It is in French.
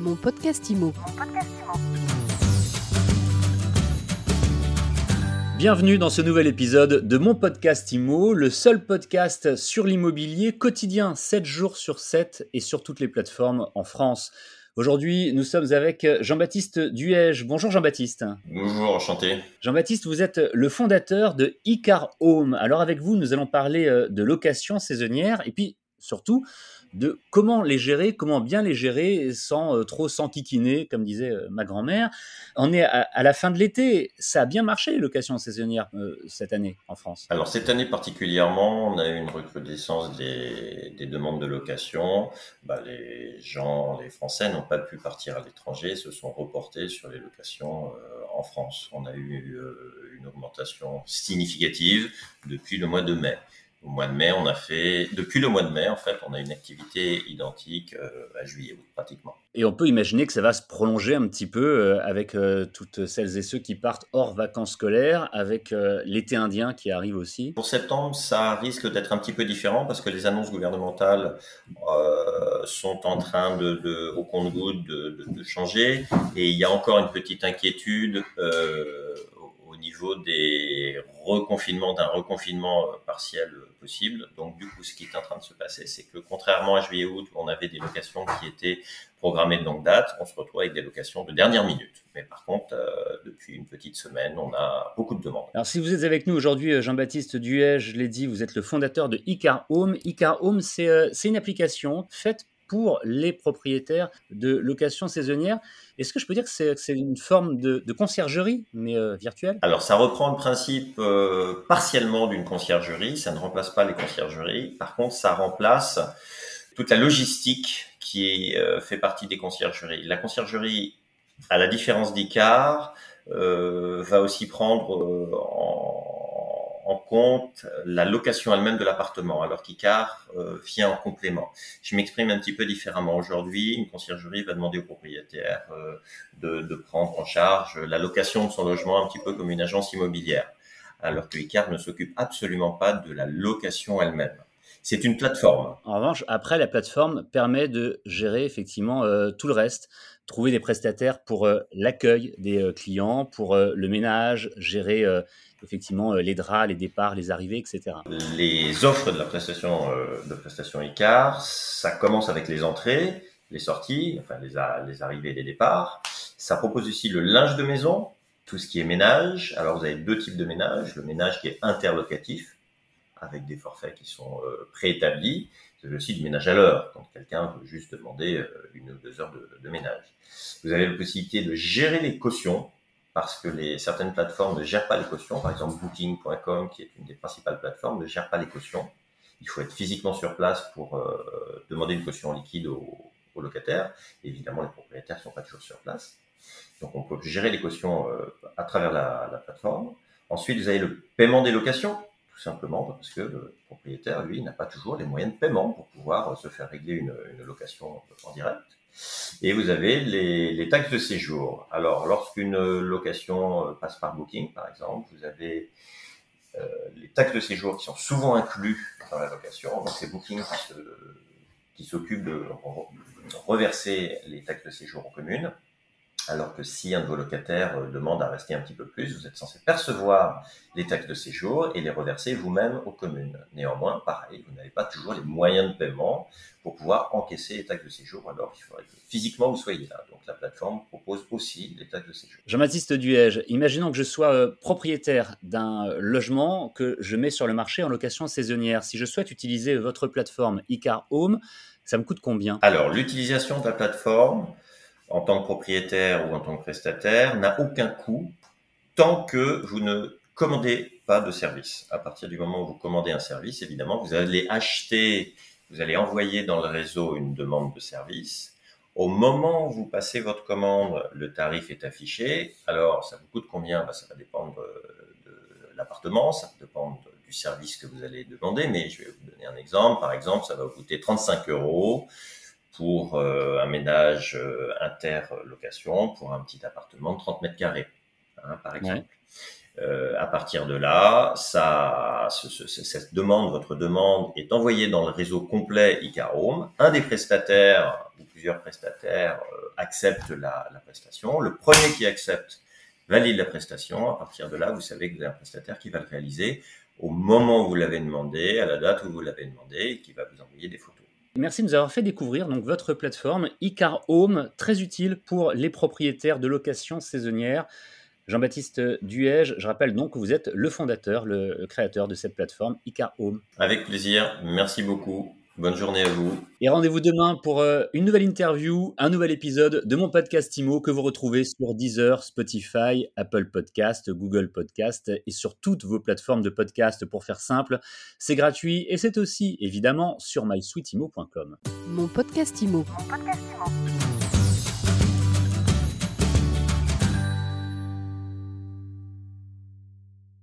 Mon podcast IMO. Bienvenue dans ce nouvel épisode de mon podcast IMO, le seul podcast sur l'immobilier quotidien, 7 jours sur 7 et sur toutes les plateformes en France. Aujourd'hui, nous sommes avec Jean-Baptiste Duège. Bonjour Jean-Baptiste. Bonjour, enchanté. Jean-Baptiste, vous êtes le fondateur de Icar Home. Alors avec vous, nous allons parler euh, de location saisonnière et puis surtout de comment les gérer, comment bien les gérer sans euh, trop s'enquiquiner, comme disait euh, ma grand-mère. On est à, la fin de l'été, ça a bien marché les locations saisonnières euh, cette année en France. Alors cette année particulièrement, on a eu une recrudescence des, demandes de location. Bah, les gens, les Français n'ont pas pu partir à l'étranger, se sont reportés sur les locations en France. On a eu une augmentation significative depuis le mois de mai au mois de mai, on a fait, depuis le mois de mai, en fait, on a une activité identique euh, à juillet, pratiquement. Et on peut imaginer que ça va se prolonger un petit peu euh, avec euh, toutes celles et ceux qui partent hors vacances scolaires, avec l'été indien qui arrive aussi. Pour septembre, ça risque d'être un petit peu différent parce que les annonces gouvernementales sont en train de, au compte-goutte de, de, changer et il y a encore une petite inquiétude des reconfinements, d'un reconfinement partiel possible. Donc du coup, ce qui est en train de se passer, c'est que contrairement à juillet-août, on avait des locations qui étaient programmées de longue date, on se retrouve avec des locations de dernière minute. Mais par contre, euh, depuis une petite semaine, on a beaucoup de demandes. Alors si vous êtes avec nous aujourd'hui, euh, Jean-Baptiste Duet, je l'ai dit, vous êtes le fondateur de Icar Home. Icar Home, c'est euh, une application faite pour les propriétaires de location saisonnière. Est-ce que je peux dire que c'est une forme de, conciergerie, mais euh, virtuelle? Alors, ça reprend le principe euh, partiellement d'une conciergerie. Ça ne remplace pas les conciergeries. Par contre, ça remplace toute la logistique qui euh, fait partie des conciergeries. La conciergerie, à la différence d'Icar, va aussi prendre en en compte la location elle-même de l'appartement, alors qu'ICAR euh, vient en complément. Je m'exprime un petit peu différemment. Aujourd'hui, une conciergerie va demander au propriétaire euh, de, de, prendre en charge la location de son logement un petit peu comme une agence immobilière, alors que ICAR ne s'occupe absolument pas de la location elle-même. C'est une plateforme. En revanche, après, la plateforme permet de gérer effectivement euh, tout le reste, trouver des prestataires pour euh, l'accueil des euh, clients, pour le ménage, gérer effectivement les draps, les départs, les arrivées, etc. Les offres de la prestation de prestation ça commence avec les entrées, les sorties, enfin les, les arrivées et les départs. Ça propose aussi le linge de maison, tout ce qui est ménage. Alors vous avez deux types de ménage, le ménage qui est interlocatif, avec des forfaits qui sont euh, préétablis. C'est aussi du ménage à l'heure, quand quelqu'un veut juste demander euh, une ou deux heures de, ménage. Vous avez la possibilité de gérer les cautions, parce que les, certaines plateformes ne gèrent pas les cautions. Par exemple, Booking.com, qui est une des principales plateformes, ne gère pas les cautions. Il faut être physiquement sur place pour euh, demander une caution liquide aux, locataires. évidemment, les propriétaires ne sont pas toujours sur place. Donc, on peut gérer les cautions à travers la plateforme. Ensuite, vous avez le paiement des locations simplement parce que le propriétaire, lui, n'a pas toujours les moyens de paiement pour pouvoir se faire régler une, location en direct. Et vous avez les, taxes de séjour. Alors, lorsqu'une location euh, passe par Booking, par exemple, vous avez euh, les taxes de séjour qui sont souvent inclus dans la location. Donc, c'est Booking qui s'occupe de reverser les taxes de séjour aux communes alors que si un de vos locataires euh, demande à rester un petit peu plus, vous êtes censé percevoir les taxes de séjour et les reverser vous-même aux communes. Néanmoins, pareil, vous n'avez pas toujours les moyens de paiement pour pouvoir encaisser les taxes de séjour, alors qu'il faudrait que physiquement vous soyez là. Donc la plateforme propose aussi les taxes de séjour. Jean-Baptiste Duège, imaginons que je sois euh, propriétaire d'un logement que je mets sur le marché en location saisonnière. Si je souhaite utiliser votre plateforme Icar Home, ça me coûte combien? Alors l'utilisation de la plateforme, en tant que propriétaire ou en tant que prestataire n'a aucun coût tant que vous ne commandez pas de service. À partir du moment où vous commandez un service, évidemment, vous allez acheter, vous allez envoyer dans le réseau une demande de service. Au moment où vous passez votre commande, le tarif est affiché. Alors, ça vous coûte combien? Ben, Ça va dépendre de l'appartement, ça va dépendre du service que vous allez demander, mais je vais vous donner un exemple. Par exemple, ça va vous coûter 35 euros pour euh, un ménage euh, interlocation pour un petit appartement de 30 mètres carrés, hein, par exemple. Euh, à partir de là, ça, cette demande, votre demande est envoyée dans le réseau complet Icarome. Un des prestataires ou plusieurs prestataires euh, acceptent la, la, prestation. Le premier qui accepte valide la prestation. À partir de là, vous savez que vous avez un prestataire qui va le réaliser au moment où vous l'avez demandé, à la date où vous l'avez demandé, et qui va vous envoyer des photos. Merci de nous avoir fait découvrir donc votre plateforme Icar Home, très utile pour les propriétaires de location saisonnière. Jean-Baptiste Duège, je rappelle donc que vous êtes le fondateur, le créateur de cette plateforme Icar Home. Avec plaisir, merci beaucoup. Bonne journée à vous. Et rendez-vous demain pour euh, une nouvelle interview, un nouvel épisode de mon podcast IMO que vous retrouvez sur Deezer, Spotify, Apple Podcast, Google Podcast et sur toutes vos plateformes de podcast pour faire simple. C'est gratuit et c'est aussi évidemment sur mysweetimo.com. Mon podcast IMO. Mon podcast IMO.